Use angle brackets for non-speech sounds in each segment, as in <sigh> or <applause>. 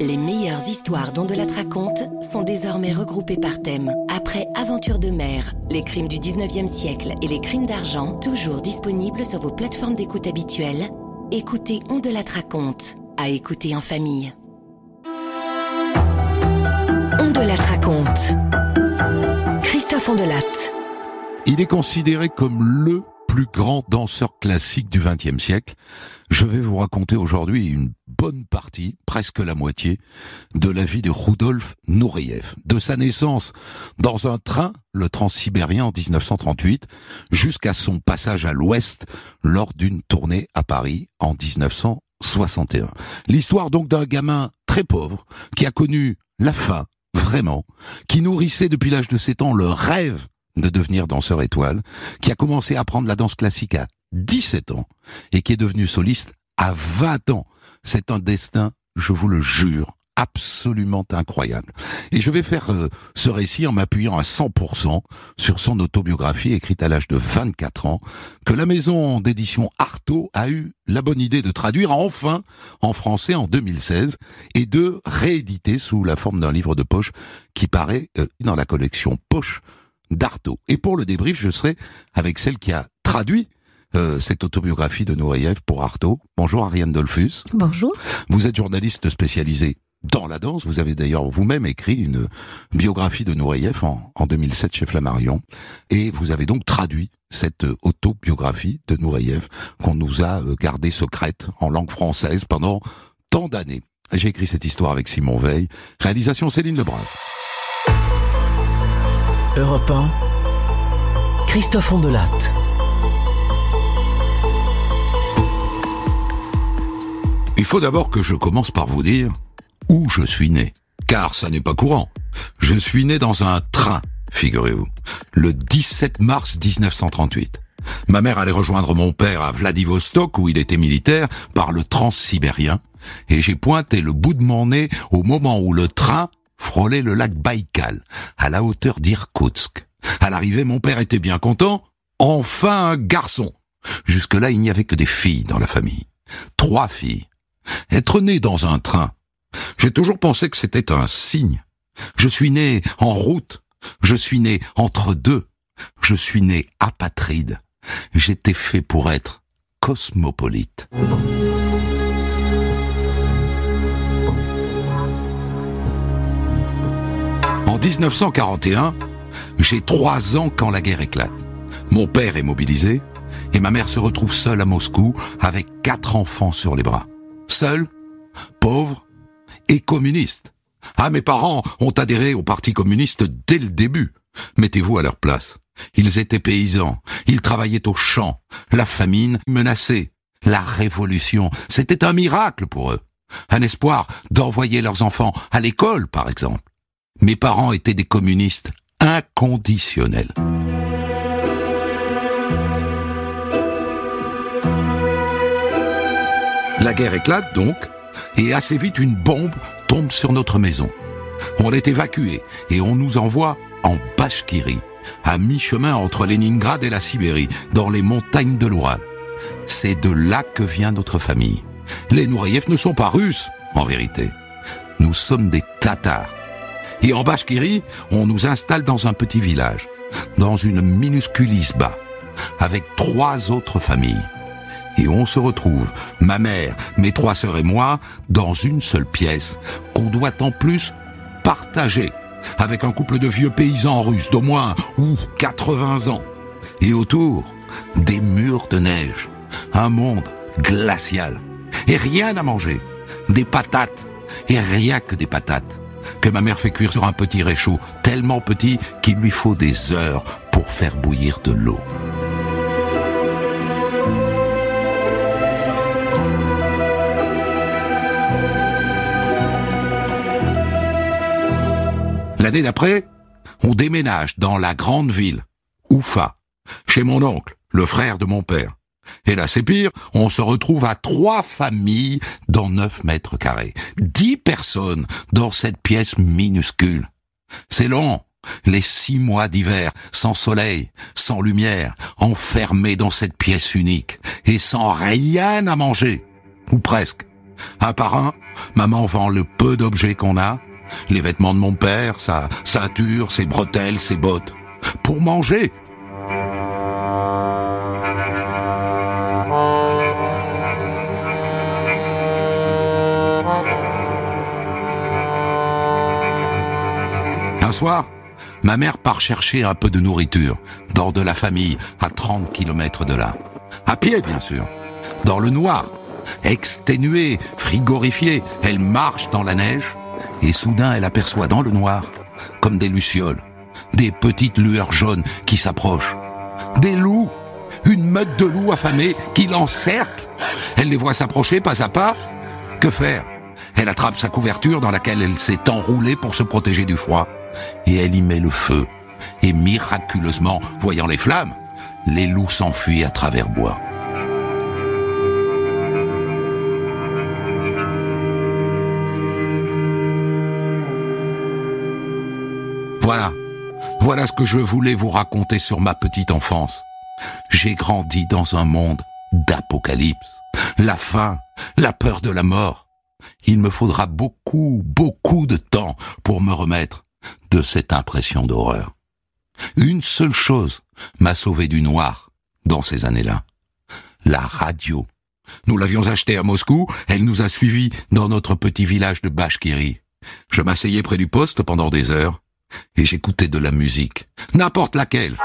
Les meilleures histoires dont de la raconte sont désormais regroupées par thème. Après Aventure de mer, les crimes du 19e siècle et les crimes d'argent, toujours disponibles sur vos plateformes d'écoute habituelles, écoutez On de la raconte, à écouter en famille. On de la raconte. Christophe Ondelat. Il est considéré comme le plus grand danseur classique du XXe siècle. Je vais vous raconter aujourd'hui une bonne partie, presque la moitié, de la vie de Rudolf Nureyev, de sa naissance dans un train, le Transsibérien en 1938, jusqu'à son passage à l'Ouest lors d'une tournée à Paris en 1961. L'histoire donc d'un gamin très pauvre qui a connu la faim, vraiment, qui nourrissait depuis l'âge de 7 ans le rêve de devenir danseur étoile, qui a commencé à apprendre la danse classique à 17 ans et qui est devenu soliste à 20 ans. C'est un destin, je vous le jure, absolument incroyable. Et je vais faire euh, ce récit en m'appuyant à 100% sur son autobiographie écrite à l'âge de 24 ans, que la maison d'édition Artaud a eu la bonne idée de traduire enfin en français en 2016 et de rééditer sous la forme d'un livre de poche qui paraît euh, dans la collection Poche d'Artaud. Et pour le débrief, je serai avec celle qui a traduit euh, cette autobiographie de Nureyev pour Artaud. Bonjour Ariane Dolphus. Bonjour. Vous êtes journaliste spécialisée dans la danse. Vous avez d'ailleurs vous-même écrit une biographie de Nureyev en, en 2007 chez Flammarion. Et vous avez donc traduit cette autobiographie de Nureyev qu'on nous a euh, gardée secrète en langue française pendant tant d'années. J'ai écrit cette histoire avec Simon Veil. Réalisation Céline Lebras. Europe 1, Christophe Ondelat. Il faut d'abord que je commence par vous dire où je suis né. Car ça n'est pas courant. Je suis né dans un train, figurez-vous, le 17 mars 1938. Ma mère allait rejoindre mon père à Vladivostok où il était militaire par le transsibérien et j'ai pointé le bout de mon nez au moment où le train frôlait le lac Baïkal à la hauteur d'Irkoutsk. À l'arrivée, mon père était bien content. Enfin garçon. Jusque-là, il n'y avait que des filles dans la famille. Trois filles. Être né dans un train. J'ai toujours pensé que c'était un signe. Je suis né en route. Je suis né entre deux. Je suis né apatride. J'étais fait pour être cosmopolite. 1941, j'ai trois ans quand la guerre éclate. Mon père est mobilisé et ma mère se retrouve seule à Moscou avec quatre enfants sur les bras. Seule, pauvre et communiste. Ah, mes parents ont adhéré au Parti communiste dès le début. Mettez-vous à leur place. Ils étaient paysans, ils travaillaient au champ, la famine menaçait, la révolution, c'était un miracle pour eux. Un espoir d'envoyer leurs enfants à l'école, par exemple. Mes parents étaient des communistes inconditionnels. La guerre éclate donc, et assez vite une bombe tombe sur notre maison. On est évacué et on nous envoie en Bashkirie, à mi-chemin entre Leningrad et la Sibérie, dans les montagnes de l'Oural. C'est de là que vient notre famille. Les Nouriev ne sont pas russes, en vérité. Nous sommes des Tatars. Et en Bashkirie, on nous installe dans un petit village, dans une minuscule isba, avec trois autres familles. Et on se retrouve, ma mère, mes trois sœurs et moi, dans une seule pièce, qu'on doit en plus partager, avec un couple de vieux paysans russes d'au moins ou 80 ans. Et autour, des murs de neige, un monde glacial, et rien à manger, des patates, et rien que des patates que ma mère fait cuire sur un petit réchaud, tellement petit qu'il lui faut des heures pour faire bouillir de l'eau. L'année d'après, on déménage dans la grande ville, Oufa, chez mon oncle, le frère de mon père. Et là, c'est pire, on se retrouve à trois familles dans neuf mètres carrés. Dix personnes dans cette pièce minuscule. C'est long. Les six mois d'hiver, sans soleil, sans lumière, enfermés dans cette pièce unique, et sans rien à manger. Ou presque. Un par un, maman vend le peu d'objets qu'on a, les vêtements de mon père, sa ceinture, ses bretelles, ses bottes. Pour manger. Soir, ma mère part chercher un peu de nourriture, dans de la famille, à 30 kilomètres de là. À pied, bien sûr. Dans le noir. Exténuée, frigorifiée, elle marche dans la neige, et soudain elle aperçoit dans le noir, comme des lucioles, des petites lueurs jaunes qui s'approchent. Des loups Une meute de loups affamés qui l'encerclent Elle les voit s'approcher pas à pas. Que faire? Elle attrape sa couverture dans laquelle elle s'est enroulée pour se protéger du froid, et elle y met le feu. Et miraculeusement, voyant les flammes, les loups s'enfuient à travers bois. Voilà, voilà ce que je voulais vous raconter sur ma petite enfance. J'ai grandi dans un monde d'apocalypse, la faim, la peur de la mort. Il me faudra beaucoup, beaucoup de temps pour me remettre de cette impression d'horreur. Une seule chose m'a sauvé du noir dans ces années-là. La radio. Nous l'avions achetée à Moscou, elle nous a suivis dans notre petit village de Bashkiri. Je m'asseyais près du poste pendant des heures et j'écoutais de la musique, n'importe laquelle.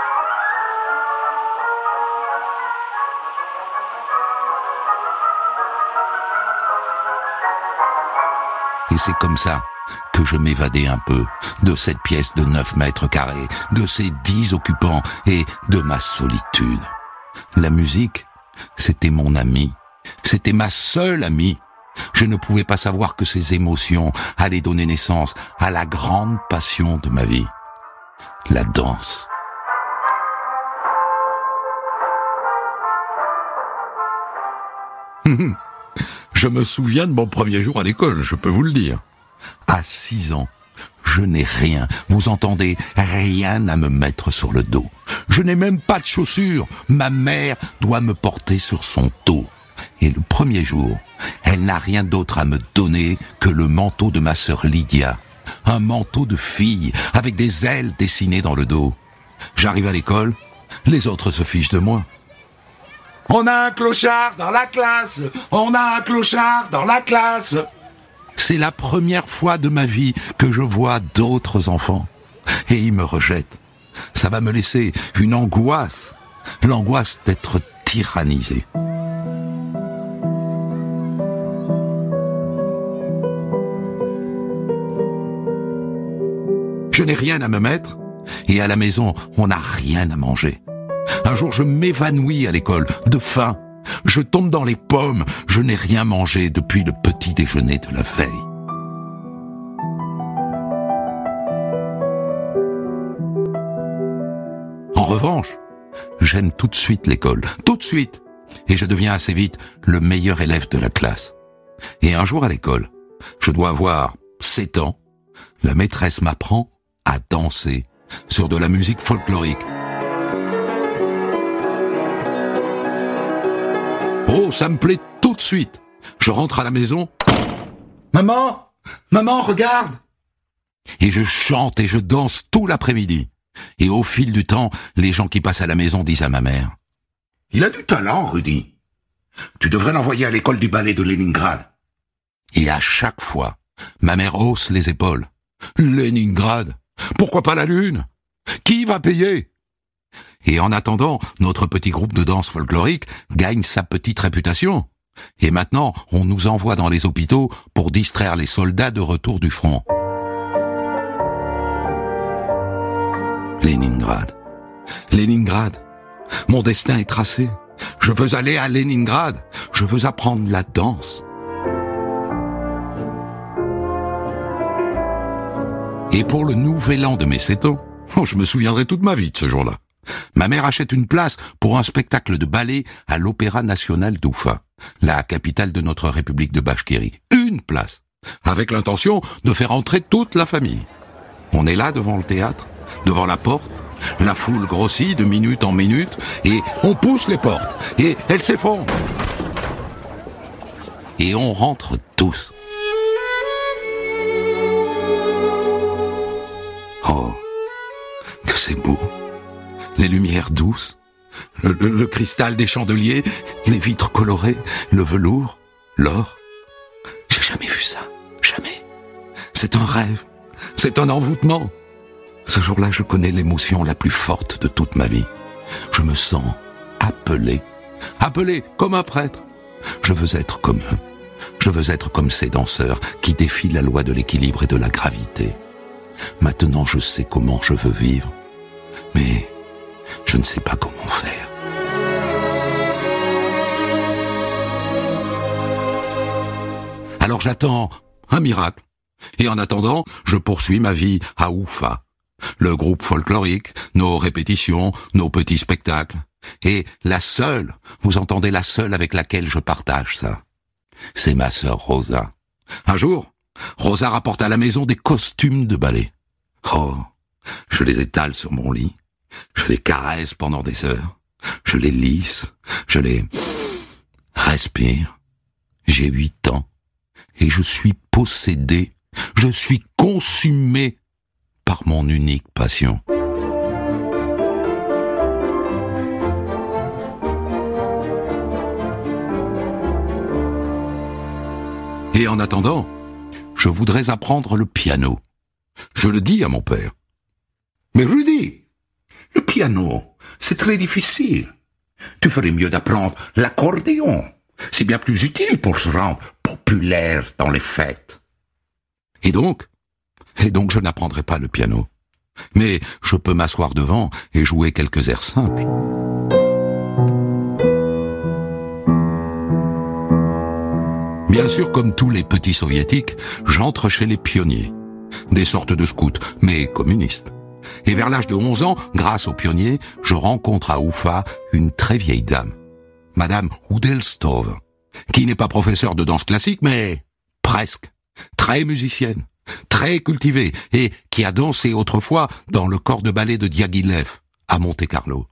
Et c'est comme ça que je m'évadais un peu de cette pièce de 9 mètres carrés, de ces dix occupants et de ma solitude. La musique, c'était mon ami, c'était ma seule amie. Je ne pouvais pas savoir que ces émotions allaient donner naissance à la grande passion de ma vie, la danse. <laughs> Je me souviens de mon premier jour à l'école, je peux vous le dire. À six ans, je n'ai rien, vous entendez, rien à me mettre sur le dos. Je n'ai même pas de chaussures. Ma mère doit me porter sur son dos. Et le premier jour, elle n'a rien d'autre à me donner que le manteau de ma sœur Lydia. Un manteau de fille, avec des ailes dessinées dans le dos. J'arrive à l'école, les autres se fichent de moi. On a un clochard dans la classe On a un clochard dans la classe C'est la première fois de ma vie que je vois d'autres enfants. Et ils me rejettent. Ça va me laisser une angoisse. L'angoisse d'être tyrannisé. Je n'ai rien à me mettre et à la maison, on n'a rien à manger. Un jour, je m'évanouis à l'école, de faim. Je tombe dans les pommes, je n'ai rien mangé depuis le petit déjeuner de la veille. En revanche, j'aime tout de suite l'école, tout de suite, et je deviens assez vite le meilleur élève de la classe. Et un jour à l'école, je dois avoir 7 ans, la maîtresse m'apprend à danser sur de la musique folklorique. Oh, ça me plaît tout de suite. Je rentre à la maison. Maman Maman, regarde Et je chante et je danse tout l'après-midi. Et au fil du temps, les gens qui passent à la maison disent à ma mère Il a du talent, Rudy. Tu devrais l'envoyer à l'école du ballet de Leningrad. Et à chaque fois, ma mère hausse les épaules. Leningrad Pourquoi pas la Lune? Qui va payer? Et en attendant, notre petit groupe de danse folklorique gagne sa petite réputation. Et maintenant, on nous envoie dans les hôpitaux pour distraire les soldats de retour du front. Leningrad. Leningrad. Mon destin est tracé. Je veux aller à Leningrad. Je veux apprendre la danse. Et pour le nouvel an de mes 7 ans, <laughs> je me souviendrai toute ma vie de ce jour-là. Ma mère achète une place pour un spectacle de ballet à l'Opéra National d'Oufa, la capitale de notre République de Bashkiri. Une place, avec l'intention de faire entrer toute la famille. On est là devant le théâtre, devant la porte, la foule grossit de minute en minute, et on pousse les portes, et elles s'effondrent. Et on rentre tous. Oh, que c'est beau. Les lumières douces, le, cristal des chandeliers, les vitres colorées, le velours, l'or. J'ai jamais vu ça. Jamais. C'est un rêve. C'est un envoûtement. Ce jour-là, je connais l'émotion la plus forte de toute ma vie. Je me sens appelé. Appelé comme un prêtre. Je veux être comme eux. Je veux être comme ces danseurs qui défient la loi de l'équilibre et de la gravité. Maintenant, je sais comment je veux vivre. Mais je ne sais pas comment faire. Alors j'attends un miracle. Et en attendant, je poursuis ma vie à Oufa. Le groupe folklorique, nos répétitions, nos petits spectacles. Et la seule, vous entendez la seule avec laquelle je partage ça. C'est ma sœur Rosa. Un jour, Rosa rapporte à la maison des costumes de ballet. Oh, je les étale sur mon lit. Je les caresse pendant des heures. Je les lisse. Je les respire. J'ai huit ans. Et je suis possédé. Je suis consumé par mon unique passion. Et en attendant, je voudrais apprendre le piano. Je le dis à mon père. Mais Rudy, le piano, c'est très difficile. Tu ferais mieux d'apprendre l'accordéon. C'est bien plus utile pour se rendre populaire dans les fêtes. Et donc Et donc je n'apprendrai pas le piano. Mais je peux m'asseoir devant et jouer quelques airs simples. Bien sûr, comme tous les petits soviétiques, j'entre chez les pionniers. Des sortes de scouts, mais communistes. Et vers l'âge de 11 ans, grâce aux pionniers, je rencontre à Oufa une très vieille dame, Madame Udelstov, qui n'est pas professeure de danse classique, mais presque, très musicienne, très cultivée, et qui a dansé autrefois dans le corps de ballet de Diaghilev, à Monte-Carlo.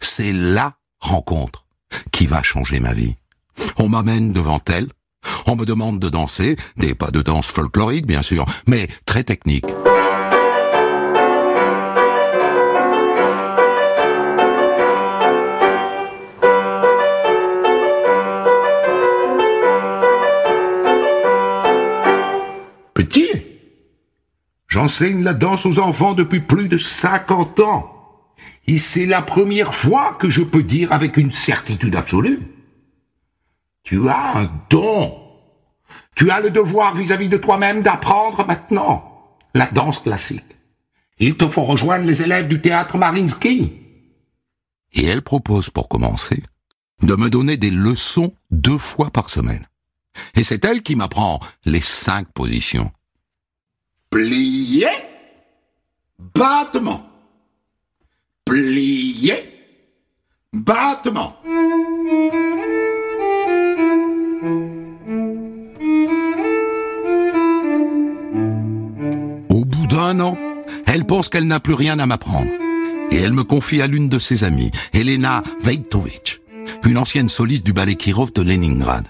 C'est la rencontre qui va changer ma vie. On m'amène devant elle, on me demande de danser, des pas de danse folklorique bien sûr, mais très technique. Petit, j'enseigne la danse aux enfants depuis plus de 50 ans. Et c'est la première fois que je peux dire avec une certitude absolue. Tu as un don. Tu as le devoir vis-à-vis de toi-même d'apprendre maintenant la danse classique. Il te faut rejoindre les élèves du théâtre Marinsky. Et elle propose, pour commencer, de me donner des leçons deux fois par semaine. Et c'est elle qui m'apprend les cinq positions. Plié, battement. Plié, battement. Au bout d'un an, elle pense qu'elle n'a plus rien à m'apprendre. Et elle me confie à l'une de ses amies, Elena Veitovich, une ancienne soliste du ballet Kirov de Leningrad.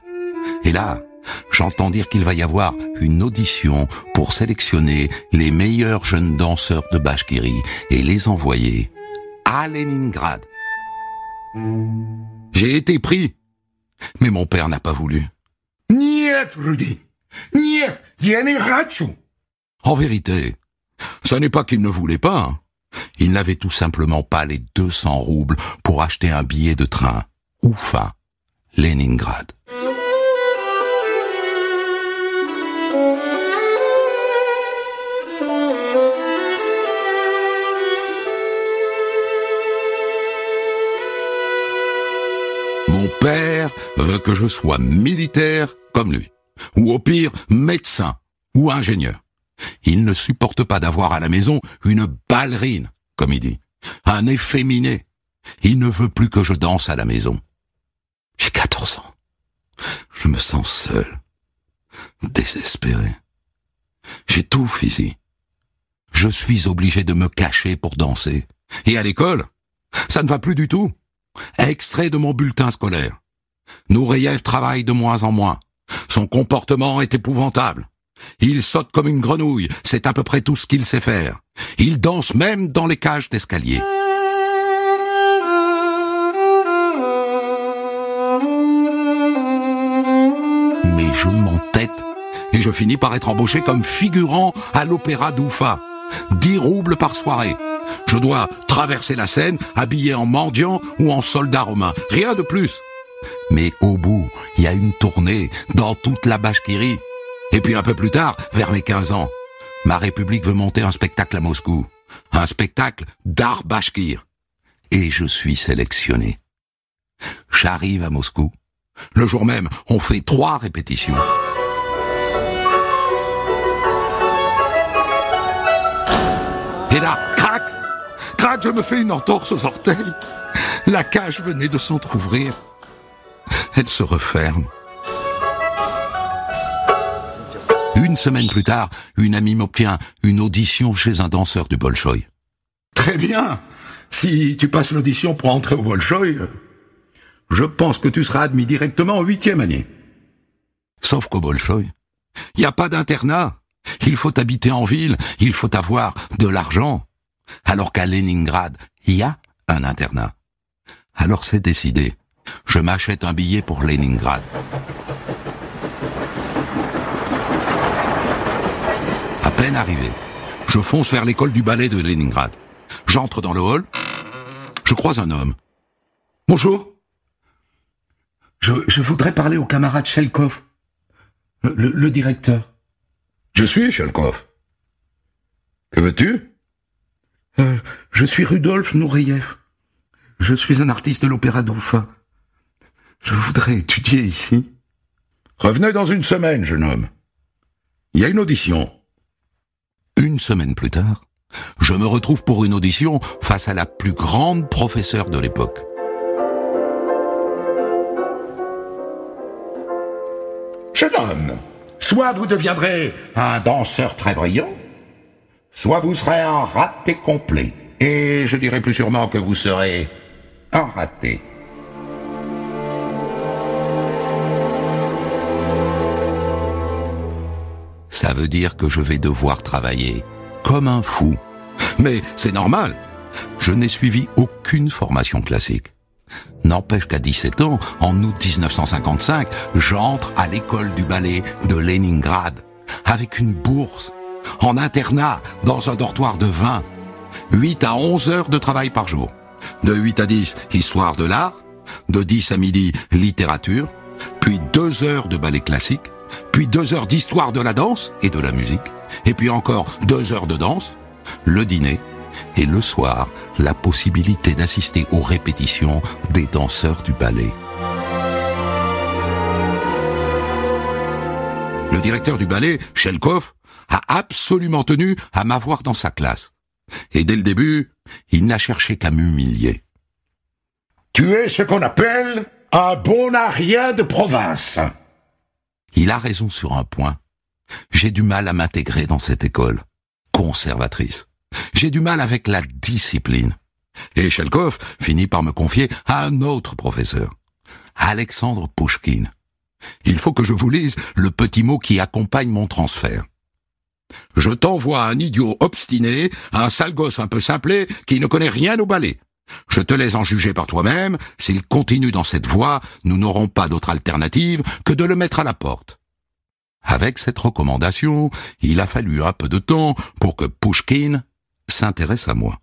Et là, j'entends dire qu'il va y avoir une audition pour sélectionner les meilleurs jeunes danseurs de Bashkiri et les envoyer à Leningrad. J'ai été pris, mais mon père n'a pas voulu. Niet, Rudy. Niet, En vérité, ce n'est pas qu'il ne voulait pas. Hein. Il n'avait tout simplement pas les 200 roubles pour acheter un billet de train. Oufa, Leningrad. Père veut que je sois militaire comme lui, ou au pire médecin ou ingénieur. Il ne supporte pas d'avoir à la maison une ballerine, comme il dit, un efféminé. Il ne veut plus que je danse à la maison. J'ai 14 ans. Je me sens seul, désespéré. J'étouffe ici. Je suis obligé de me cacher pour danser. Et à l'école, ça ne va plus du tout. Extrait de mon bulletin scolaire. Nouriev travaille de moins en moins. Son comportement est épouvantable. Il saute comme une grenouille, c'est à peu près tout ce qu'il sait faire. Il danse même dans les cages d'escalier. Mais je m'entête et je finis par être embauché comme figurant à l'opéra d'Oufa. 10 roubles par soirée. Je dois traverser la Seine habillé en mendiant ou en soldat romain. Rien de plus. Mais au bout, il y a une tournée dans toute la Bashkirie. Et puis un peu plus tard, vers mes 15 ans, ma République veut monter un spectacle à Moscou. Un spectacle d'art bashkir. Et je suis sélectionné. J'arrive à Moscou. Le jour même, on fait trois répétitions. Crac, je me fais une entorse aux orteils. La cage venait de s'entr'ouvrir. Elle se referme. Une semaine plus tard, une amie m'obtient une audition chez un danseur du Bolchoï. Très bien. Si tu passes l'audition pour entrer au Bolchoï, je pense que tu seras admis directement en huitième année. Sauf qu'au Bolchoï, il n'y a pas d'internat. Il faut habiter en ville, il faut avoir de l'argent. Alors qu'à Leningrad, il y a un internat. Alors c'est décidé. Je m'achète un billet pour Leningrad. À peine arrivé, je fonce vers l'école du ballet de Leningrad. J'entre dans le hall. Je croise un homme. Bonjour. Je, je voudrais parler au camarade Shelkov, le, le- le directeur. Je suis Shelkov. Que veux-tu? Euh, Je suis Rudolf Nureyev. Je suis un artiste de l'opéra d'Oufa. Je voudrais étudier ici. Revenez dans une semaine, jeune homme. Il y a une audition. Une semaine plus tard, je me retrouve pour une audition face à la plus grande professeure de l'époque. Jeune homme, soit vous deviendrez un danseur très brillant, soit vous serez un raté complet. Et je dirais plus sûrement que vous serez un raté. Ça veut dire que je vais devoir travailler comme un fou. Mais c'est normal. Je n'ai suivi aucune formation classique. N'empêche qu'à 17 ans, en août 1955, j'entre à l'école du ballet de Leningrad avec une bourse, en internat, dans un dortoir de 20. 8 à 11 heures de travail par jour. De 8 à 10, histoire de l'art. De 10 à midi, littérature. Puis 2 heures de ballet classique. Puis 2 heures d'histoire de la danse et de la musique. Et puis encore 2 heures de danse. Le dîner. Et le soir, la possibilité d'assister aux répétitions des danseurs du ballet. Le directeur du ballet, Shelkov, a absolument tenu à m'avoir dans sa classe. Et dès le début, il n'a cherché qu'à m'humilier. Tu es ce qu'on appelle un bon à rien de province. Il a raison sur un point. J'ai du mal à m'intégrer dans cette école conservatrice. J'ai du mal avec la discipline. Et Shelkov finit par me confier à un autre professeur, Alexandre Pouchkine. Il faut que je vous lise le petit mot qui accompagne mon transfert. Je t'envoie un idiot obstiné, un sale gosse un peu simplé, qui ne connaît rien au ballet. Je te laisse en juger par toi-même. S'il continue dans cette voie, nous n'aurons pas d'autre alternative que de le mettre à la porte. Avec cette recommandation, il a fallu un peu de temps pour que Pouchkine s'intéresse à moi.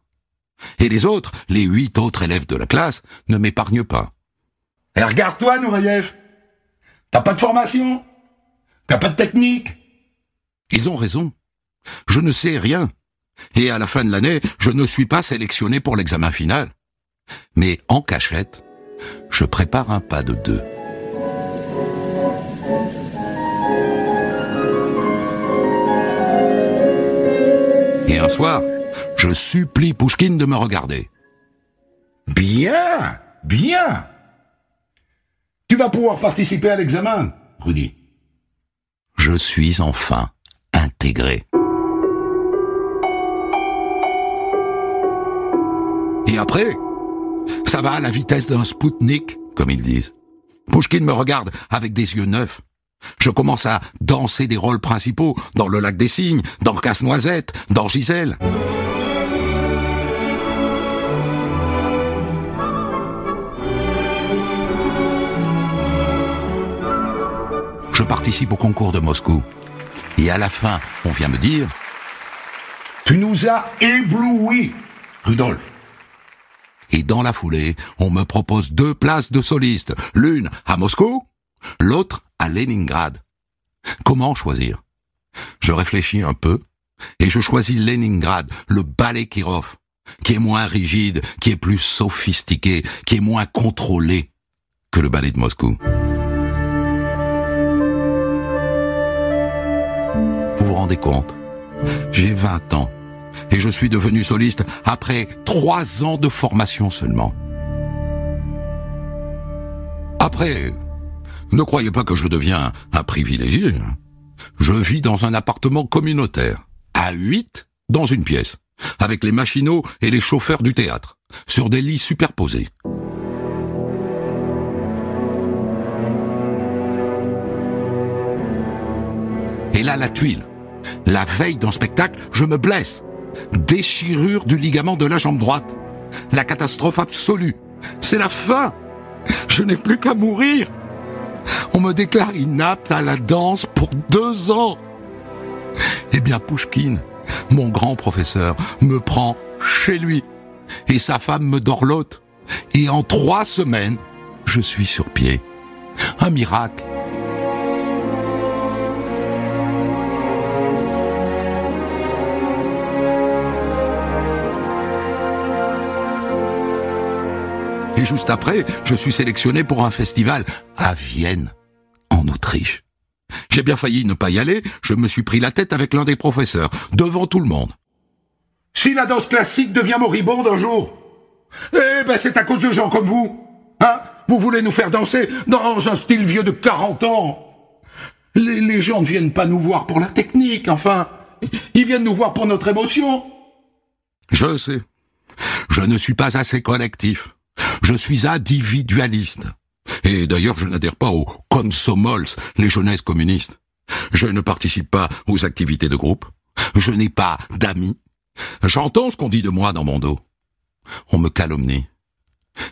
Et les autres, les huit autres élèves de la classe, ne m'épargnent pas. Et regarde-toi, Nureyev. T'as pas de formation? T'as pas de technique? Ils ont raison. Je ne sais rien. Et à la fin de l'année, je ne suis pas sélectionné pour l'examen final. Mais en cachette, je prépare un pas de deux. Et un soir, je supplie Pouchkine de me regarder. Bien, bien. Tu vas pouvoir participer à l'examen, Rudy. Je suis enfin intégré. Et après, ça va à la vitesse d'un Spoutnik, comme ils disent. Pouchkine me regarde avec des yeux neufs. Je commence à danser des rôles principaux dans Le Lac des Cygnes, dans Casse-Noisette, dans Gisèle. Je participe au concours de Moscou. Et à la fin, on vient me dire Tu nous as éblouis, Rudolf. Dans la foulée, on me propose deux places de soliste, l'une à Moscou, l'autre à Leningrad. Comment choisir? Je réfléchis un peu et je choisis Leningrad, le ballet Kirov, qui est moins rigide, qui est plus sophistiqué, qui est moins contrôlé que le ballet de Moscou. Vous vous rendez compte? J'ai 20 ans et je suis devenu soliste après trois ans de formation seulement. Après, ne croyez pas que je deviens un privilégié. Je vis dans un appartement communautaire, à huit dans une pièce, avec les machinaux et les chauffeurs du théâtre, sur des lits superposés. Et là, la tuile. La veille d'un spectacle, je me blesse. Déchirure du ligament de la jambe droite. La catastrophe absolue. C'est la fin. Je n'ai plus qu'à mourir. On me déclare inapte à la danse pour deux ans. Eh bien, Pouchkine, mon grand professeur, me prend chez lui. Et sa femme me dorlote. Et en trois semaines, je suis sur pied. Un miracle. Et juste après, je suis sélectionné pour un festival à Vienne, en Autriche. J'ai bien failli ne pas y aller, je me suis pris la tête avec l'un des professeurs, devant tout le monde. Si la danse classique devient moribonde un jour, eh ben c'est à cause de gens comme vous. Hein? Vous voulez nous faire danser dans un style vieux de 40 ans. Les, les gens ne viennent pas nous voir pour la technique, enfin. Ils viennent nous voir pour notre émotion. Je sais. Je ne suis pas assez collectif. Je suis individualiste. Et d'ailleurs, je n'adhère pas aux Komsomols, les jeunesses communistes. Je ne participe pas aux activités de groupe. Je n'ai pas d'amis. J'entends ce qu'on dit de moi dans mon dos. On me calomnie.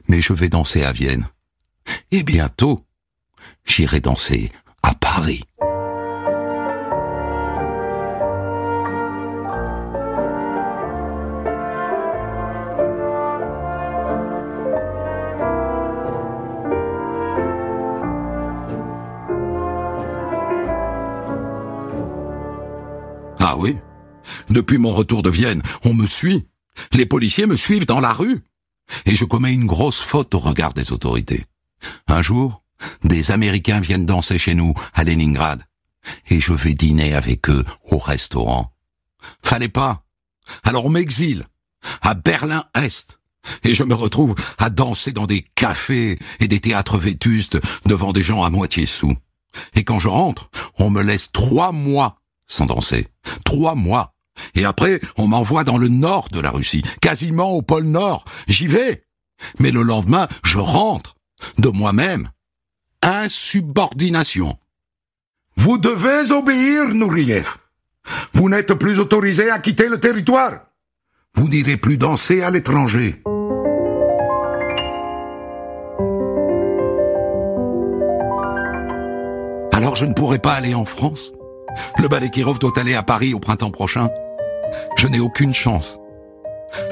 Mais je vais danser à Vienne. Et bientôt, j'irai danser à Paris. Depuis mon retour de Vienne, on me suit. Les policiers me suivent dans la rue. Et je commets une grosse faute au regard des autorités. Un jour, des Américains viennent danser chez nous, à Leningrad. Et je vais dîner avec eux au restaurant. Fallait pas. Alors on m'exile. À Berlin-Est. Et je me retrouve à danser dans des cafés et des théâtres vétustes devant des gens à moitié sous. Et quand je rentre, on me laisse trois mois sans danser. Trois mois. Et après, on m'envoie dans le nord de la Russie, quasiment au pôle Nord. J'y vais. Mais le lendemain, je rentre. De moi-même. Insubordination. Vous devez obéir, Nouriev. Vous n'êtes plus autorisé à quitter le territoire. Vous n'irez plus danser à l'étranger. Alors je ne pourrai pas aller en France Le ballet Kirov doit aller à Paris au printemps prochain. Je n'ai aucune chance.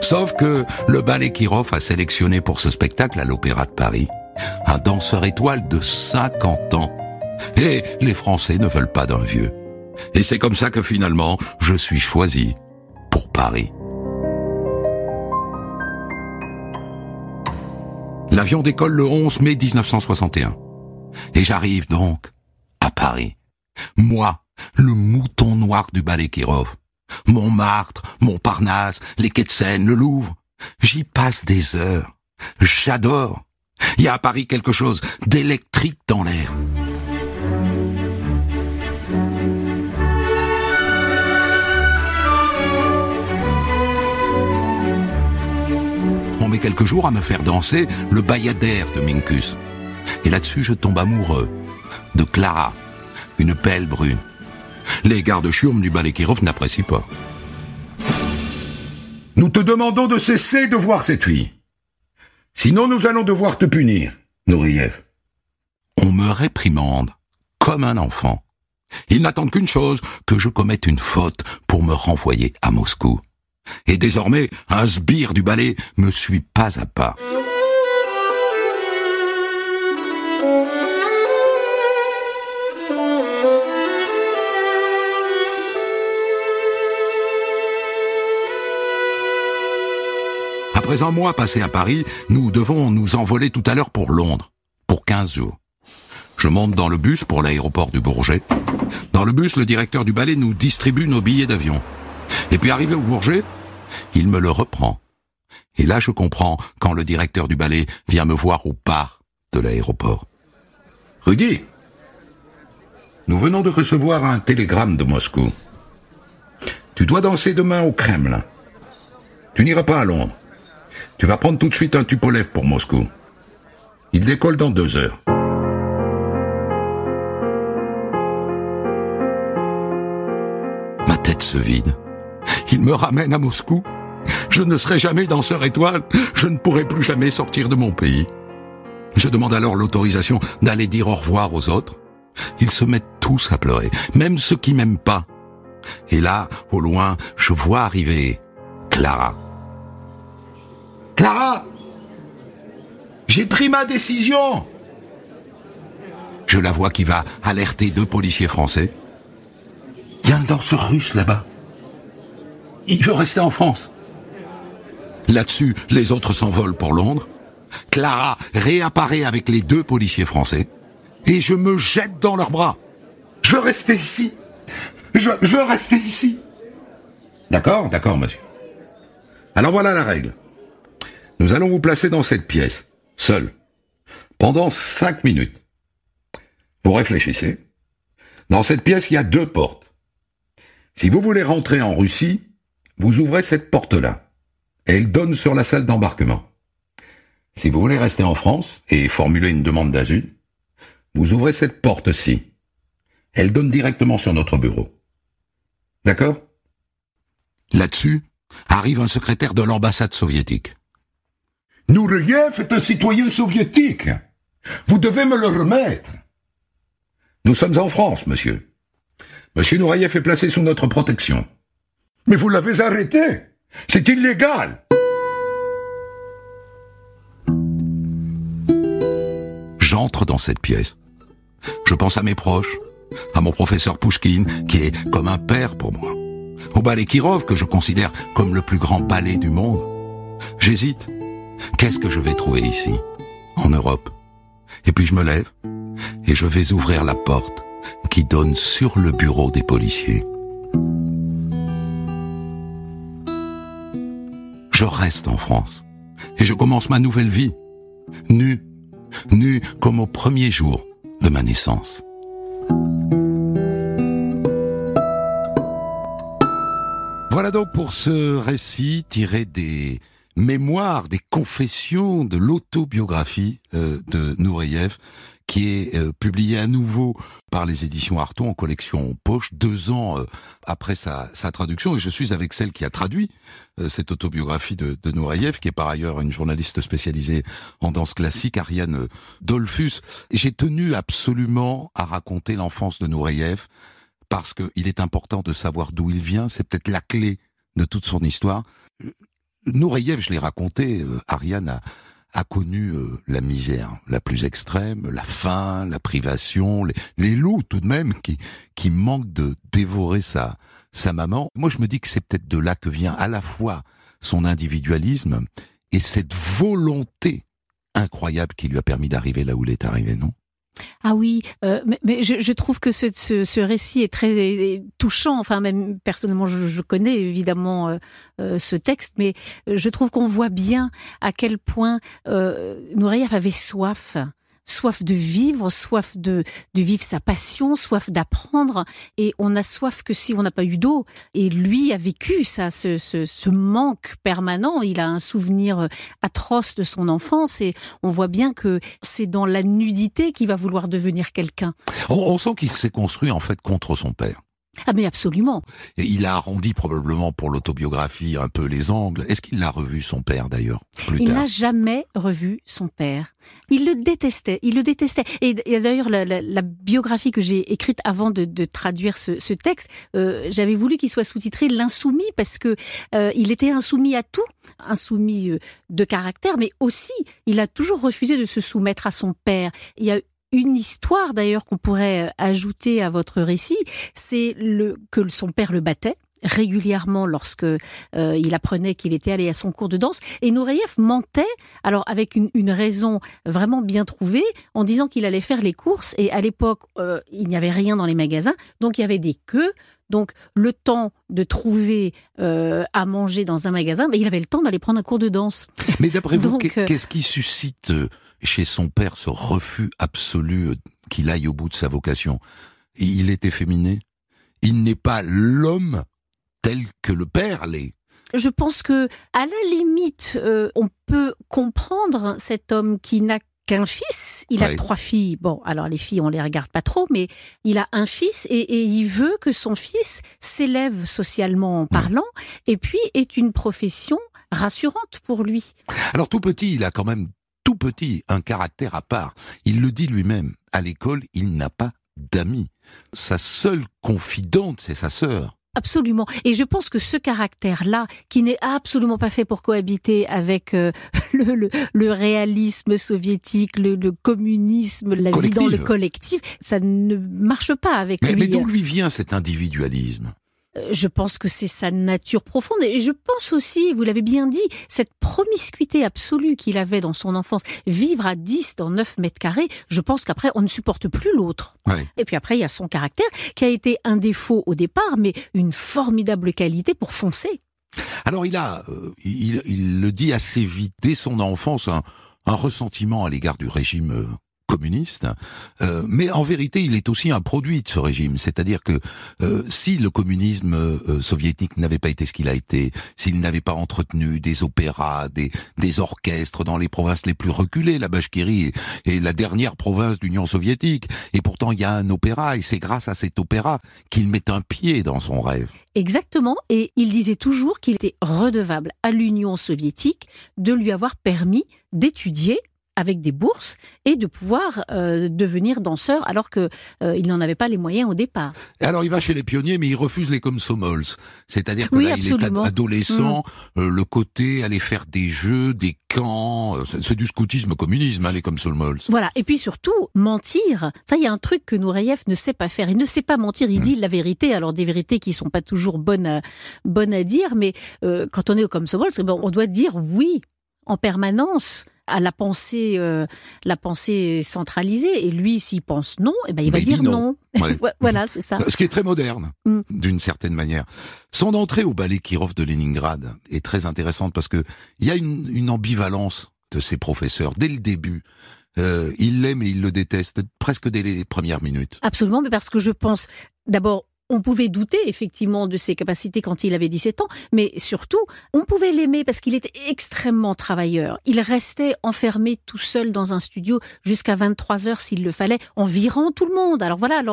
Sauf que le ballet Kirov a sélectionné pour ce spectacle à l'Opéra de Paris un danseur étoile de 50 ans. Et les Français ne veulent pas d'un vieux. Et c'est comme ça que finalement, je suis choisi pour Paris. L'avion décolle le 11 mai 1961. Et j'arrive donc à Paris. Moi, le mouton noir du ballet Kirov. Montmartre, Montparnasse, les quais de Seine, le Louvre. J'y passe des heures. J'adore. Il y a à Paris quelque chose d'électrique dans l'air. On met quelques jours à me faire danser le bayadère de Minkus. Et là-dessus, je tombe amoureux de Clara, une pelle brune. Les gardes-chiourmes du balai Kirov n'apprécient pas. Nous te demandons de cesser de voir cette fille. Sinon nous allons devoir te punir, Nouriev. On me réprimande comme un enfant. Ils n'attendent qu'une chose, que je commette une faute pour me renvoyer à Moscou. Et désormais, un sbire du ballet me suit pas à pas. Après un mois passé à Paris, nous devons nous envoler tout à l'heure pour Londres, pour 15 jours. Je monte dans le bus pour l'aéroport du Bourget. Dans le bus, le directeur du ballet nous distribue nos billets d'avion. Et puis arrivé au Bourget, il me le reprend. Et là, je comprends quand le directeur du ballet vient me voir au part de l'aéroport. Rudy, nous venons de recevoir un télégramme de Moscou. Tu dois danser demain au Kremlin. Tu n'iras pas à Londres. Tu vas prendre tout de suite un Tupolev pour Moscou. Il décolle dans deux heures. Ma tête se vide. Il me ramène à Moscou. Je ne serai jamais danseur étoile. Je ne pourrai plus jamais sortir de mon pays. Je demande alors l'autorisation d'aller dire au revoir aux autres. Ils se mettent tous à pleurer, même ceux qui m'aiment pas. Et là, au loin, je vois arriver Clara. Clara J'ai pris ma décision Je la vois qui va alerter deux policiers français. Il y a un danseur russe là-bas. Il veut rester en France. Là-dessus, les autres s'envolent pour Londres. Clara réapparaît avec les deux policiers français. Et je me jette dans leurs bras. Je veux rester ici. Je, je veux rester ici. D'accord, d'accord, monsieur. Alors voilà la règle. Nous allons vous placer dans cette pièce, seul, pendant cinq minutes. Vous réfléchissez. Dans cette pièce, il y a deux portes. Si vous voulez rentrer en Russie, vous ouvrez cette porte-là. Elle donne sur la salle d'embarquement. Si vous voulez rester en France et formuler une demande d'asile, vous ouvrez cette porte-ci. Elle donne directement sur notre bureau. D'accord? Là-dessus, arrive un secrétaire de l'ambassade soviétique. Nouriev est un citoyen soviétique. Vous devez me le remettre. Nous sommes en France, monsieur. Monsieur Nourayev est placé sous notre protection. Mais vous l'avez arrêté. C'est illégal. J'entre dans cette pièce. Je pense à mes proches, à mon professeur Pouchkine, qui est comme un père pour moi, au ballet Kirov, que je considère comme le plus grand ballet du monde. J'hésite. Qu'est-ce que je vais trouver ici, en Europe? Et puis je me lève, et je vais ouvrir la porte qui donne sur le bureau des policiers. Je reste en France, et je commence ma nouvelle vie, nu, nu comme au premier jour de ma naissance. Voilà donc pour ce récit tiré des mémoires, des confessions de l'autobiographie euh, de Nouriev, qui est euh, publié à nouveau par les éditions Arton en collection poche deux ans euh, après sa, sa, traduction. Et je suis avec celle qui a traduit cette autobiographie de, de qui est par ailleurs une journaliste spécialisée en danse classique, Ariane Dolphus. Et j'ai tenu absolument à raconter l'enfance de Nouriev parce qu'il est important de savoir d'où il vient. C'est peut-être la clé de toute son histoire. Nourayev, je l'ai raconté, euh, Ariane a, a connu euh, la misère la plus extrême, la faim, la privation, les, les, loups tout de même qui, qui manquent de dévorer sa, sa maman. Moi, je me dis que c'est peut-être de là que vient à la fois son individualisme et cette volonté incroyable qui lui a permis d'arriver là où il est arrivé, non? Ah oui, euh, mais, mais je, je, trouve que ce, ce, ce, récit est très touchant. Enfin, même personnellement, je, je connais évidemment euh, euh ce texte, mais euh, je trouve qu'on voit bien à quel point euh, Nourayev avait soif soif de vivre, soif de, de vivre sa passion, soif d'apprendre. Et on a soif que si on n'a pas eu d'eau. Et lui a vécu ça, ce, ce, ce, manque permanent. Il a un souvenir atroce de son enfance et on voit bien que c'est dans la nudité qu'il va vouloir devenir quelqu'un. On, on sent qu'il s'est construit en fait contre son père. Ah mais absolument. Et il a arrondi probablement pour l'autobiographie un peu les angles. Est-ce qu'il l'a revu son père d'ailleurs Il n'a jamais revu son père. Il le détestait, il le détestait. Et, d'ailleurs la, la, la, biographie que j'ai écrite avant de, de traduire ce, ce texte, euh, j'avais voulu qu'il soit sous-titré l'insoumis parce que euh, il était insoumis à tout, insoumis euh, de caractère, mais aussi il a toujours refusé de se soumettre à son père. Il y a une histoire d'ailleurs qu'on pourrait euh, ajouter à votre récit, c'est le que son père le battait régulièrement lorsque euh, il apprenait qu'il était allé à son cours de danse. Et Nureyev mentait, alors avec une, une, raison vraiment bien trouvée, en disant qu'il allait faire les courses. Et à l'époque, euh, il n'y avait rien dans les magasins, donc il y avait des queues. Donc le temps de trouver euh, à manger dans un magasin, mais il avait le temps d'aller prendre un cours de danse. Mais d'après vous, qu'est-ce qui suscite chez son père ce refus absolu euh, qu'il aille au bout de sa vocation. il est efféminé. Il n'est pas l'homme tel que le père l'est. Je pense que, à la limite, euh, on peut comprendre cet homme qui n'a qu'un fils. Il a trois filles. Bon, alors les filles, on les regarde pas trop, mais il a un fils et, et il veut que son fils s'élève socialement parlant et puis est une profession rassurante pour lui. Alors tout petit, il a quand même tout petit, un caractère à part. Il le dit lui-même. À l'école, il n'a pas d'amis. Sa seule confidente, c'est sa sœur. Absolument. Et je pense que ce caractère-là, qui n'est absolument pas fait pour cohabiter avec euh, <laughs> le, le, réalisme soviétique, le, communisme, la vie dans le collectif, ça ne marche pas avec lui. Mais d'où lui vient cet individualisme? Je pense que c'est sa nature profonde. Et je pense aussi, vous l'avez bien dit, cette promiscuité absolue qu'il avait dans son enfance. Vivre à 10 dans 9 mètres carrés, je pense qu'après, on ne supporte plus l'autre. Et puis après, il y a son caractère, qui a été un défaut au départ, mais une formidable qualité pour foncer. Alors il a, euh, il, le dit assez vite, dès son enfance, un, un ressentiment à l'égard du régime euh, communiste, euh, mais en vérité, il est aussi un produit de ce régime. C'est-à-dire que euh, si le communisme euh, soviétique n'avait pas été ce qu'il a été, s'il n'avait pas entretenu des opéras, des, des orchestres dans les provinces les plus reculées, la Bachkirie est, la dernière province d'Union soviétique, et pourtant il y a un opéra, et c'est grâce à cet opéra qu'il met un pied dans son rêve. Exactement, et il disait toujours qu'il était redevable à l'Union soviétique de lui avoir permis d'étudier avec des bourses et de pouvoir euh, devenir danseur alors que euh, il n'en avait pas les moyens au départ. alors il va chez les pionniers mais il refuse les komsomols, c'est-à-dire que là il est adolescent, mm. euh, le côté aller faire des jeux, des camps, c'est du scoutisme communisme hein, les komsomols. Voilà et puis surtout mentir, ça il y a un truc que Nureyev ne sait pas faire, il ne sait pas mentir, il mm. dit la vérité alors des vérités qui sont pas toujours bonnes à, bonnes à dire mais quand on est au komsomols, on doit dire oui en permanence à la pensée, euh, la pensée centralisée. Et lui, s'il pense non, eh ben, il va dire non. <laughs> voilà, c'est ça. Ce qui est très moderne, mm. d'une certaine manière. Son entrée au ballet Kirov de Leningrad est très intéressante parce que il y a une, une ambivalence de ses professeurs dès le début. Euh, il l'aime et il le déteste presque dès les premières minutes. Absolument, mais parce que je pense d'abord on pouvait douter effectivement de ses capacités quand il avait 17 ans, mais surtout, on pouvait l'aimer parce qu'il était extrêmement travailleur. Il restait enfermé tout seul dans un studio jusqu'à 23 heures s'il le fallait, en virant tout le monde. Alors voilà,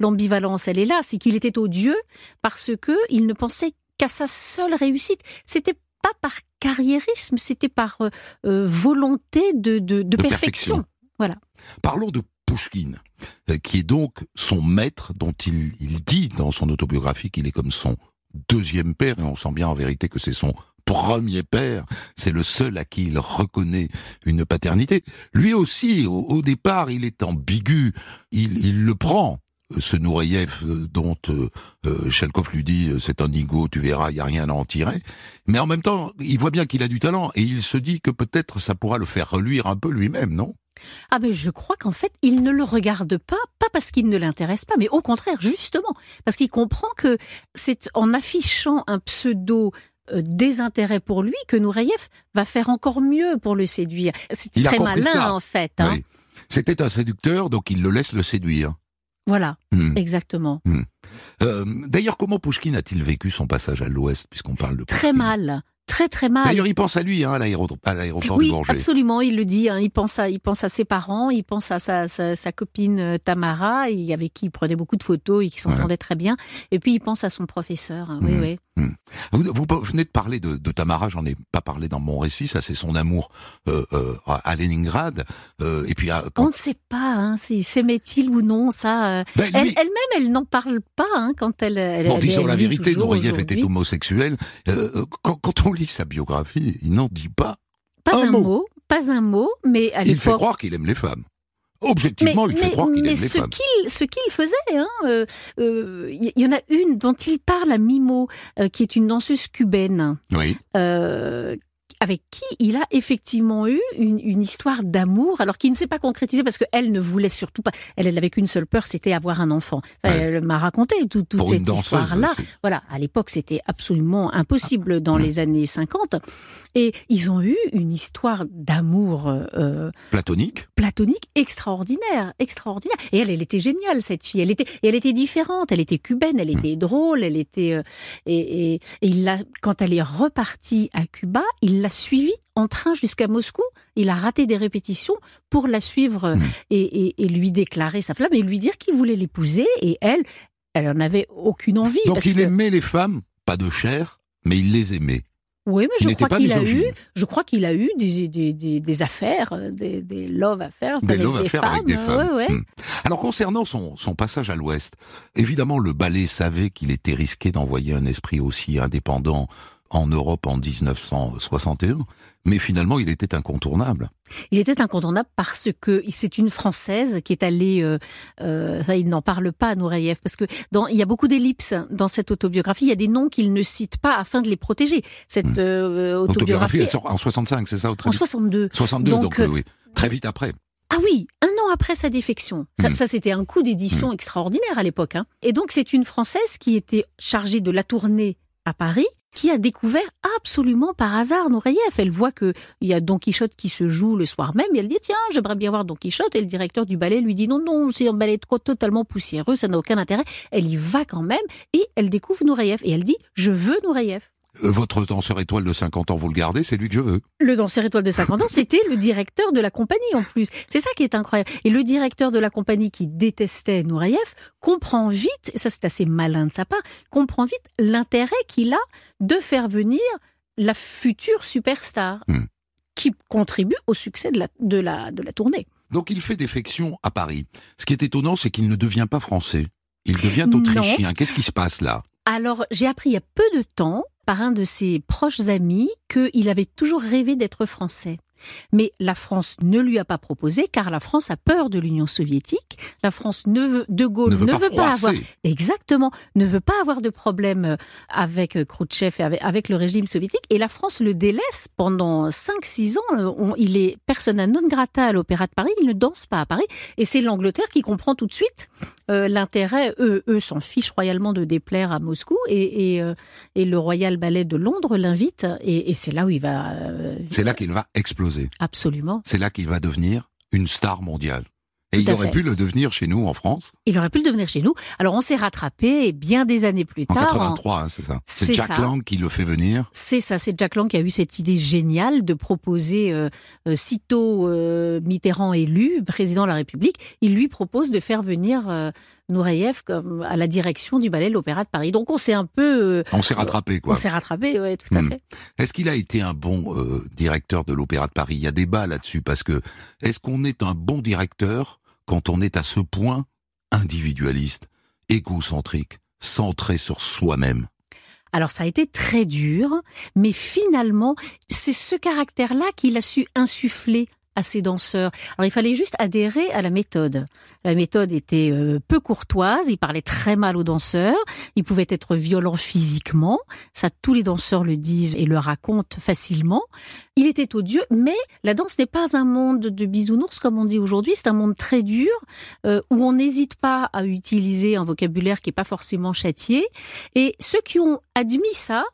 l'ambivalence, elle est là, c'est qu'il était odieux parce que il ne pensait qu'à sa seule réussite. C'était pas par carriérisme, c'était par euh, euh, volonté de, perfection. perfection. Voilà. Parlons de Pushkin, euh, qui est donc son maître, dont il, dit dans son autobiographie qu'il est comme son deuxième père, et on sent bien en vérité que c'est son premier père, c'est le seul à qui il reconnaît une paternité. Lui aussi, au, départ, il est ambigu, il, le prend, ce Nureyev euh, dont euh, euh lui dit c'est un nigo, tu verras, il y a rien à en tirer. Mais en même temps, il voit bien qu'il a du talent et il se dit que peut-être ça pourra le faire reluire un peu lui-même, non? Ah ben je crois qu'en fait, il ne le regarde pas, pas parce qu'il ne l'intéresse pas, mais au contraire, justement, parce qu'il comprend que c'est en affichant un pseudo euh, désintérêt pour lui que Nureyev va faire encore mieux pour le séduire. C'est très malin en fait. Hein. C'était un séducteur, donc il le laisse le séduire. Voilà, Hmm. exactement. Euh, D'ailleurs, comment Pouchkine a-t-il vécu son passage à l'Ouest, puisqu'on parle de Très Pouchkine? mal, très très mal. D'ailleurs, il pense à lui, hein, à l'aéroport Oui, de Bourget. absolument. Il le dit. hein, il pense à, il pense à ses parents, il pense à sa, sa, sa copine euh, Tamara, et avec qui il prenait beaucoup de photos et qui s'entendait très bien. Et puis il pense à son professeur. hein, Oui, Mhm. oui. Vous, vous venez de parler de, de Tamara, j'en ai pas parlé dans mon récit, ça c'est son amour euh, euh, à Leningrad. Euh, et puis à- On ne sait pas hein, si s'aimait-il ou non. Ça, Ben, lui- elle-même, elle, n'en parle pas hein, quand elle. elle Bon, elle- disons la vérité, Nureyev était homosexuel. Quand, quand on lit sa biographie, il n'en dit pas. Pas un un mot. mot, pas un mot, mais à Il fait l'époque. croire qu'il aime les femmes. Objectivement, il fait croire qu'il mais aime les femmes. qu'il ce qu'il faisait, hein, euh, euh, il y, y en a une dont il parle à Mimo, euh, qui est une danseuse cubaine. Oui. Avec qui il a effectivement eu une, une histoire d'amour, alors qui ne s'est pas concrétisée parce qu'elle ne voulait surtout pas. Elle, elle avait qu'une seule peur, c'était avoir un enfant. Ça, Ouais. Elle m'a raconté tout- toute Pour cette histoire-là. Voilà, à l'époque, c'était absolument impossible dans les années 50. Et ils ont eu une histoire d'amour euh, Platonique. platonique extraordinaire, extraordinaire. Et elle, elle était géniale cette fille. Elle était, elle était différente. Elle était cubaine, elle était drôle, elle était. euh, et, et, et il l'a, quand elle est repartie à Cuba, il l'a suivie en train jusqu'à Moscou. Il a raté des répétitions pour la suivre euh, Mm. et, et, et lui déclarer sa flamme et lui dire qu'il voulait l'épouser. Et elle, elle en avait aucune envie. Donc parce il que- aimait les femmes, pas de chair, mais il les aimait. Oui, mais je crois qu'il a eu, je crois qu'il a eu des, des, des, des affaires, euh, des, love affairs Des avec, love femmes. avec des femmes. Ouais, ouais. Hmm. Alors concernant son, son passage à l'Ouest, évidemment le ballet savait qu'il était risqué d'envoyer un esprit aussi indépendant en Europe en 1961, mais finalement il était incontournable. Il était incontournable parce que c'est une Française qui est allée, euh, euh, ça il n'en parle pas, Nureyev, parce que dans, il y a beaucoup d'ellipses dans cette autobiographie. Il y a des noms qu'il ne cite pas afin de les protéger. Cette Hmm. euh, L'autobiographie, autobiographie elle sort en 65, c'est ça en vite 62. 62, donc, Donc, oui, très vite après. Ah oui, un an après sa défection. Ça, Mm. ça, c'était un coup d'édition extraordinaire à l'époque. hein. Et donc, c'est une Française qui était chargée de la tournée à Paris qui a découvert absolument par hasard Nureyev. Elle voit que il y a Don Quichotte qui se joue le soir même et elle dit tiens j'aimerais bien voir Don Quichotte et le directeur du ballet lui dit non non c'est un ballet totalement poussiéreux ça n'a aucun intérêt. Elle y va quand même et elle découvre Nureyev et elle dit je veux Nureyev. Euh, votre danseur étoile de 50 ans, vous le gardez, c'est lui que je veux. Le danseur étoile de 50 ans, c'était le directeur de la compagnie en plus. C'est ça qui est incroyable. Et le directeur de la compagnie qui détestait Nureyev comprend vite, et ça c'est assez malin de sa part, comprend vite l'intérêt qu'il a de faire venir la future superstar Hmm. qui contribue au succès de la, de la, de la tournée. Donc il fait défection à Paris. Ce qui est étonnant, c'est qu'il ne devient pas français. Il devient autrichien. Qu'est-ce qui se passe là? Alors, j'ai appris il y a peu de temps par un de ses proches amis qu'il avait toujours rêvé d'être français. Mais la France ne lui a pas proposé car la France a peur de l'Union soviétique. La France ne veut, de Gaulle Ne veut pas avoir. Exactement, ne veut pas avoir de problème avec Khrouchtchev et avec, avec le régime soviétique. Et la France le délaisse pendant 5-6 ans. On- il est persona non grata à l'Opéra de Paris, il ne danse pas à Paris. Et c'est l'Angleterre qui comprend tout de suite euh, l'intérêt. Eux, eux s'en fichent royalement de déplaire à Moscou. Et, et, euh, et le Royal Ballet de Londres l'invite. Et, et c'est là où il va... euh, C'est là qu'il va exploser. Absolument. C'est là qu'il va devenir une star mondiale. Et Tout il aurait fait. pu le devenir chez nous en France Il aurait pu le devenir chez nous. Alors on s'est rattrapé bien des années plus tard. en- 83, hein, c'est ça. C'est Jack ça. Lang qui le fait venir. C'est ça, c'est Jack Lang qui a eu cette idée géniale de proposer, euh, euh, sitôt euh, Mitterrand élu, président de la République, il lui propose de faire venir euh, Nureyev comme à la direction du ballet de l'Opéra de Paris. Donc on s'est un peu, euh, On s'est rattrapé, on quoi. s'est rattrapé, ouais, tout à Hmm. fait. Est-ce qu'il a été un bon euh, directeur de l'Opéra de Paris? Il y a débat là-dessus parce que est-ce qu'on est un bon directeur quand on est à ce point individualiste, égocentrique, centré sur soi-même. Alors ça a été très dur, mais finalement, c'est ce caractère-là qu'il a su insuffler à ses danseurs. Alors il fallait juste adhérer à la méthode. La méthode était euh, peu courtoise, il parlait très mal aux danseurs, il pouvait être violent physiquement, ça tous les danseurs le disent et le racontent facilement. Il était odieux, mais la danse n'est pas un monde de bisounours comme on dit aujourd'hui, c'est un monde très dur euh, où on n'hésite pas à utiliser un vocabulaire qui n'est pas forcément châtié. Et ceux qui ont admis ça,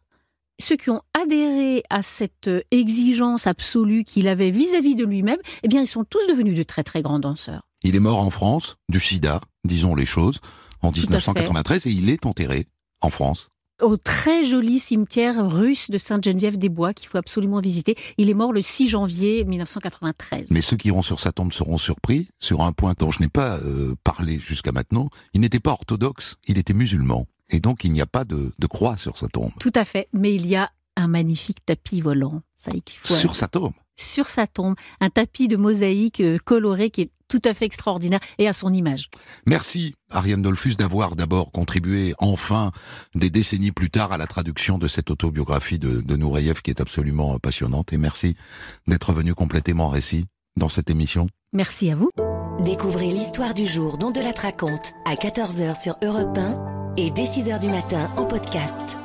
ceux qui ont adhéré à cette exigence absolue qu'il avait vis-à-vis de lui-même, eh bien, ils sont tous devenus de très très grands danseurs. Il est mort en France du sida, disons les choses, en 1993 et il est enterré en France au très joli cimetière russe de Sainte-Geneviève-des-Bois qu'il faut absolument visiter. Il est mort le 6 janvier 1993. Mais ceux qui iront sur sa tombe seront surpris sur un point dont je n'ai pas euh, parlé jusqu'à maintenant. Il n'était pas orthodoxe, il était musulman. Et donc il n'y a pas de, croix sur sa tombe. Tout à fait, mais il y a un magnifique tapis volant. Ça Sur sa tombe Sur sa tombe. Un tapis de mosaïque euh, coloré qui est tout à fait extraordinaire et à son image. Merci Ariane Dolphus d'avoir d'abord contribué enfin des décennies plus tard à la traduction de cette autobiographie de, de Nureyev qui est absolument passionnante et merci d'être venu compléter mon récit dans cette émission. Merci à vous. Découvrez l'histoire du jour dont de la raconte à 14h sur Europe 1 et dès 6h du matin en podcast.